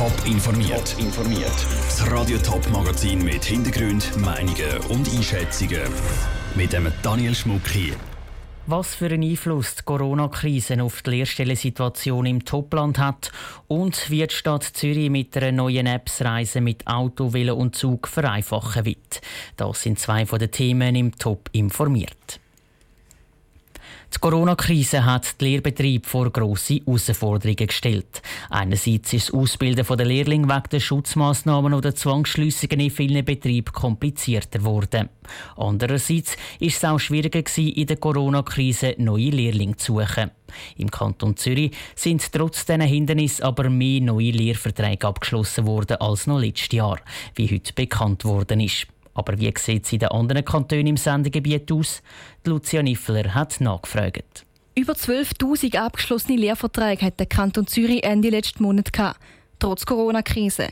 Top informiert. Top informiert. Das Radio Top Magazin mit Hintergrund, Meinungen und Einschätzungen mit dem Daniel Schmuck hier. Was für einen Einfluss die Corona-Krise auf die Lehrstellensituation im Topland hat und wie die Stadt Zürich mit einer neuen Apps Reisen mit Auto, Velo und Zug vereinfachen wird. Das sind zwei von den Themen im Top informiert. Die Corona-Krise hat die Lehrbetriebe vor grosse Herausforderungen gestellt. Einerseits ist das Ausbilden der Lehrlinge wegen der Schutzmaßnahmen oder Zwangsschliessungen in vielen Betrieben komplizierter geworden. Andererseits ist es auch schwieriger gewesen, in der Corona-Krise neue Lehrlinge zu suchen. Im Kanton Zürich sind trotz diesen Hindernissen aber mehr neue Lehrverträge abgeschlossen worden als noch letztes Jahr, wie heute bekannt worden ist. Aber wie sieht es in den anderen Kantonen im Sendegebiet aus? Lucia Niffler hat nachgefragt. Über 12.000 abgeschlossene Lehrverträge hat der Kanton Zürich Ende letzten Monat gehabt, trotz Corona-Krise.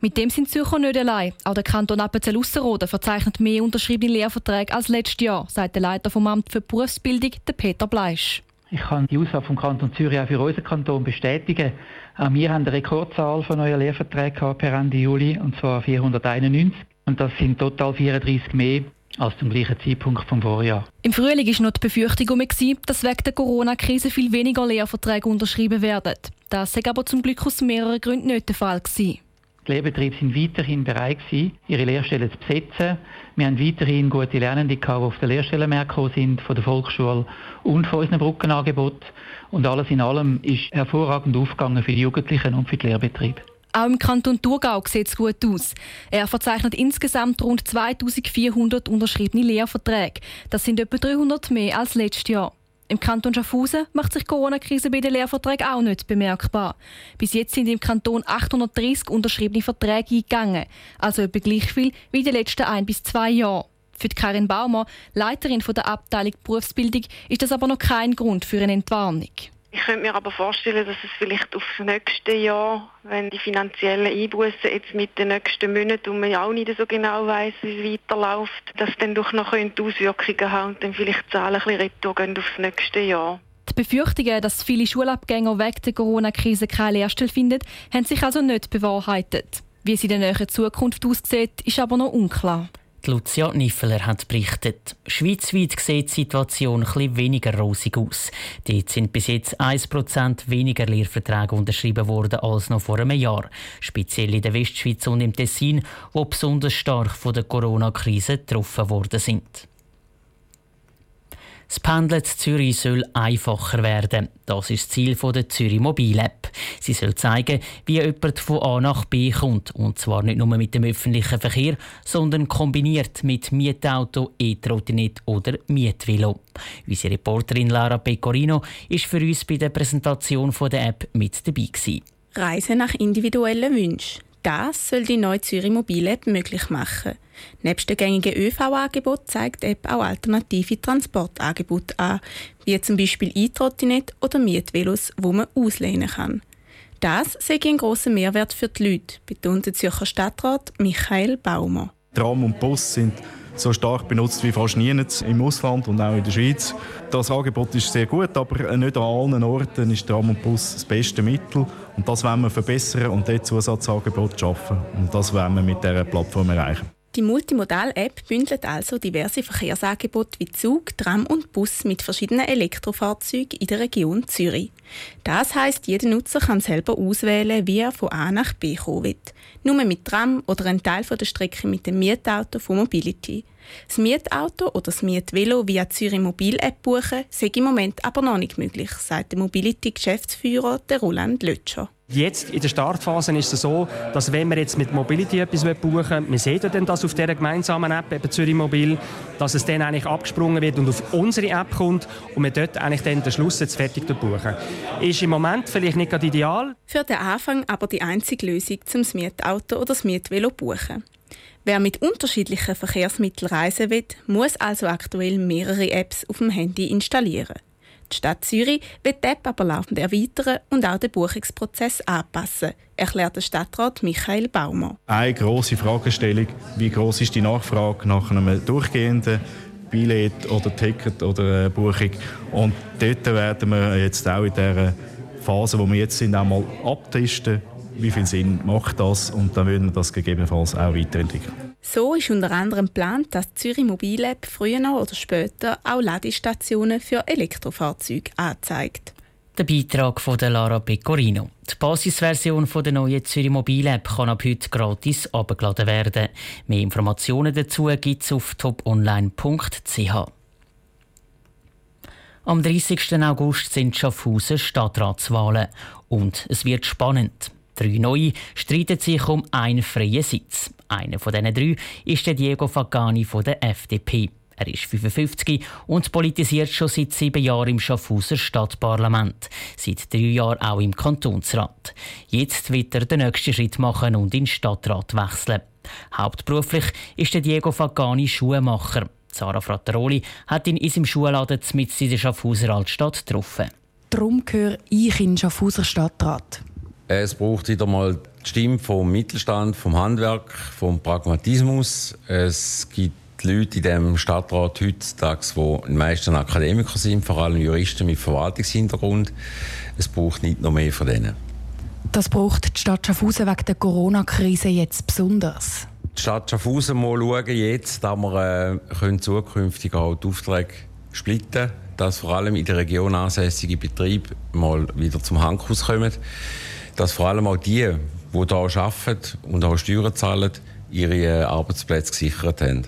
Mit dem sind Zürcher nicht allein. Auch der Kanton Appenzell-Ausserrhoden verzeichnet mehr unterschriebene Lehrverträge als letztes Jahr, sagt der Leiter vom Amt für Berufsbildung, der Peter Bleisch. Ich kann die Aussage vom Kanton Zürich auch für unseren Kanton bestätigen. Auch wir haben eine Rekordzahl von neuen Lehrverträgen per Ende Juli, und zwar 491. Und das sind total 34 mehr als zum gleichen Zeitpunkt vom Vorjahr. Im Frühling war noch die Befürchtung, dass wegen der Corona-Krise viel weniger Lehrverträge unterschrieben werden. Das war aber zum Glück aus mehreren Gründen nicht der Fall. Gewesen. Die Lehrbetriebe sind weiterhin bereit, ihre Lehrstellen zu besetzen. Wir haben weiterhin gute Lernende, die auf den Lehrstellenmarkt gekommen sind, von der Volksschule und von unseren Brückenangeboten. Und alles in allem ist hervorragend aufgegangen für die Jugendlichen und für die Lehrbetriebe. Auch im Kanton Thurgau sieht es gut aus. Er verzeichnet insgesamt rund 2400 unterschriebene Lehrverträge. Das sind etwa 300 mehr als letztes Jahr. Im Kanton Schaffhausen macht sich die Corona-Krise bei den Lehrverträgen auch nicht bemerkbar. Bis jetzt sind im Kanton 830 unterschriebene Verträge eingegangen, also etwa gleich viel wie in den letzten ein bis zwei Jahren. Für Karin Baumer, Leiterin der Abteilung Berufsbildung, ist das aber noch kein Grund für eine Entwarnung. Ich könnte mir aber vorstellen, dass es vielleicht auf das nächste Jahr, wenn die finanziellen Einbußen jetzt mit den nächsten Monaten und man ja auch nicht so genau weiß, wie es weiterläuft, dass dann doch noch Auswirkungen haben und dann vielleicht die Zahlen ein bisschen retour gehen aufs nächste Jahr. Die Befürchtungen, dass viele Schulabgänger wegen der Corona-Krise keine Lehrstelle finden, haben sich also nicht bewahrheitet. Wie es in der näheren Zukunft aussieht, ist aber noch unklar. Lucia Niffeler hat berichtet. Schweizweit sieht die Situation etwas weniger rosig aus. Dort sind bis jetzt 1% weniger Lehrverträge unterschrieben worden als noch vor einem Jahr. Speziell in der Westschweiz und im Tessin, wo besonders stark von der Corona-Krise getroffen worden sind. Das Pendeln zu Zürich soll einfacher werden. Das ist das Ziel der Zürich Mobil App. Sie soll zeigen, wie jemand von A nach B kommt. Und zwar nicht nur mit dem öffentlichen Verkehr, sondern kombiniert mit Mietauto, E-Trottinett oder Mietvelo. Unsere Reporterin Lara Pecorino ist für uns bei der Präsentation der App mit dabei. Gewesen. Reisen nach individuellen Wünschen. Das soll die neue Zürich Mobile App möglich machen. Neben den gängigen ÖV-Angeboten zeigt die App auch alternative Transportangebote an, wie zum Beispiel E-Trottinett oder Mietvelos, wo man auslehnen kann. Das sei ein grosser Mehrwert für die Leute, betont der Zürcher Stadtrat Michael Baumer. Tram und Bus sind so stark benutzt wie fast nie im Ausland und auch in der Schweiz. Das Angebot ist sehr gut, aber nicht an allen Orten ist Tram und Bus das beste Mittel. Und das wollen wir verbessern und dort Zusatzangebote schaffen. Und das wollen wir mit dieser Plattform erreichen. Die Multimodal-App bündelt also diverse Verkehrsangebote wie Zug, Tram und Bus mit verschiedenen Elektrofahrzeugen in der Region Zürich. Das heißt, jeder Nutzer kann selber auswählen, wie er von A nach B kommen will. Nur mit Tram oder ein Teil der Strecke mit dem Mietauto von Mobility. Das Mietauto oder das Mietvelo via Zürich Mobil App buchen, sei im Moment aber noch nicht möglich, sagt der Mobility-Geschäftsführer Roland Lötscher. Jetzt in der Startphase ist es so, dass wenn wir jetzt mit Mobility etwas buchen wollen, wir sehen dann das auf dieser gemeinsamen App, eben Zürich Mobil, dass es dann eigentlich abgesprungen wird und auf unsere App kommt und wir dort eigentlich dann den Schluss jetzt fertig buchen. Ist im Moment vielleicht nicht gerade ideal. Für den Anfang aber die einzige Lösung zum Mietauto oder das Mietvelo buchen. Wer mit unterschiedlichen Verkehrsmitteln reisen will, muss also aktuell mehrere Apps auf dem Handy installieren. Die Stadt Zürich wird die App aber laufend erweitern und auch den Buchungsprozess anpassen, erklärt der Stadtrat Michael Baumer. Eine grosse Fragestellung, wie groß ist die Nachfrage nach einem durchgehenden Billett oder Ticket oder Buchung. Und dort werden wir jetzt auch in dieser Phase, wo wir jetzt sind, auch mal abtesten, wie viel Sinn macht das und dann würden wir das gegebenenfalls auch weiterentwickeln. So ist unter anderem geplant, dass Zürich Mobile früher oder später auch Ladestationen für Elektrofahrzeuge anzeigt. Der Beitrag von Lara Pecorino. Die Basisversion der neuen Zürich Mobile App kann ab heute gratis abgeladen werden. Mehr Informationen dazu gibt es auf toponline.ch. Am 30. August sind Schaffhausen Stadtratswahlen und es wird spannend. Drei Neue streiten sich um einen freien Sitz. Einer von diesen drei ist der Diego Fagani von der FDP. Er ist 55 und politisiert schon seit sieben Jahren im Schaffhauser Stadtparlament. Seit drei Jahren auch im Kantonsrat. Jetzt wird er den nächsten Schritt machen und in den Stadtrat wechseln. Hauptberuflich ist der Diego Fagani Schuhmacher. Sarah Frattaroli hat ihn in seinem Schuhladen mit in der Schaffhauser Altstadt getroffen. Darum gehöre ich in den Schaffhauser Stadtrat. Es braucht wieder mal die Stimme vom Mittelstand, vom Handwerk, vom Pragmatismus. Es gibt Leute in diesem Stadtrat heutzutage, die die meisten Akademiker sind, vor allem Juristen mit Verwaltungshintergrund. Es braucht nicht noch mehr von denen. Das braucht die Stadt Schaffhausen wegen der Corona-Krise jetzt besonders. Die Stadt Schaffhausen mal schauen jetzt, dass wir äh, können zukünftig auch die Aufträge splitten können, dass vor allem in der Region ansässige Betriebe mal wieder zum Handkuss kommen, dass vor allem auch die, die hier arbeiten und auch Steuern zahlen, ihre äh, Arbeitsplätze gesichert haben.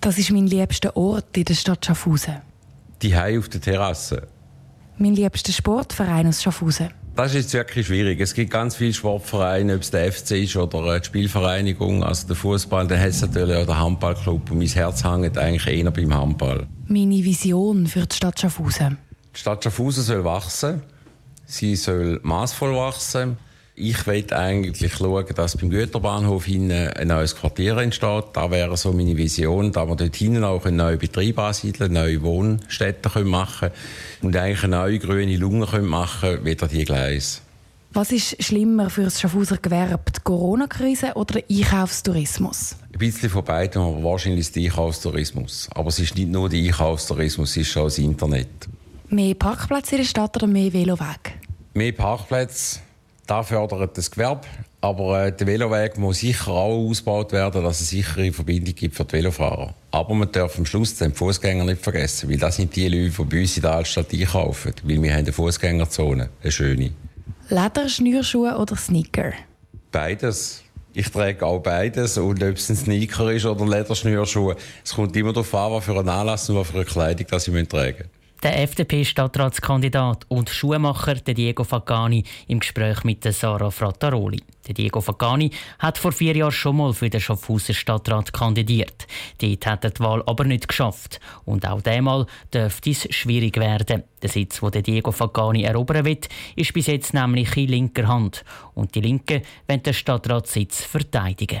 Das ist mein liebster Ort in der Stadt Schaffhausen. Die Hai auf der Terrasse. Mein liebster Sportverein aus Schaffhausen. Das ist wirklich schwierig. Es gibt ganz viele Sportvereine, ob es der FC ist oder die Spielvereinigung, also der Fußball, der Hess natürlich oder der Handballclub. Und mein Herz hängt eigentlich eher beim Handball. Meine Vision für die Stadt Schaffhausen. Die Stadt Schaffhausen soll wachsen. Sie soll maßvoll wachsen. Ich will eigentlich schauen, dass beim Güterbahnhof hinten ein neues Quartier entsteht. Da wäre so meine Vision, dass wir dort hinten auch einen neuen Betrieb ansiedeln, neue Wohnstätten machen können und eigentlich eine neue grüne Lunge machen können, wieder die Gleise. Was ist schlimmer für das Schaffhauser Gewerbe, die Corona-Krise oder der Einkaufstourismus? Ein bisschen von beidem, aber wahrscheinlich der Einkaufstourismus. Aber es ist nicht nur der Einkaufstourismus, es ist auch das Internet. Mehr Parkplätze in der Stadt oder mehr Veloweg? Mehr Parkplätze da fördert das Gewerbe. Aber äh, der Veloweg muss sicher auch ausgebaut werden, dass es sichere Verbindung gibt für die Velofahrer. Aber man darf am Schluss den Fußgänger nicht vergessen, weil das sind die Leute, die bei uns in der Altstadt einkaufen. Weil wir haben eine Fußgängerzone, eine schöne. Leder, Schnürschuhe oder Sneaker? Beides. Ich trage auch beides. Und ob es ein Sneaker ist oder Lederschnürschuhe, es kommt immer darauf an, was für einen Anlass und was für eine Kleidung das ich tragen muss. Der FDP-Stadtratskandidat und Schuhmacher Diego Fagani im Gespräch mit Sarah Frattaroli. Diego Fagani hat vor vier Jahren schon mal für den Schaffhauser Stadtrat kandidiert. Dort hat er die Wahl aber nicht geschafft. Und auch diesmal dürfte es schwierig werden. Der Sitz, den Diego Fagani erobern will, ist bis jetzt nämlich in linker Hand. Und die Linken wollen den Stadtratssitz verteidigen.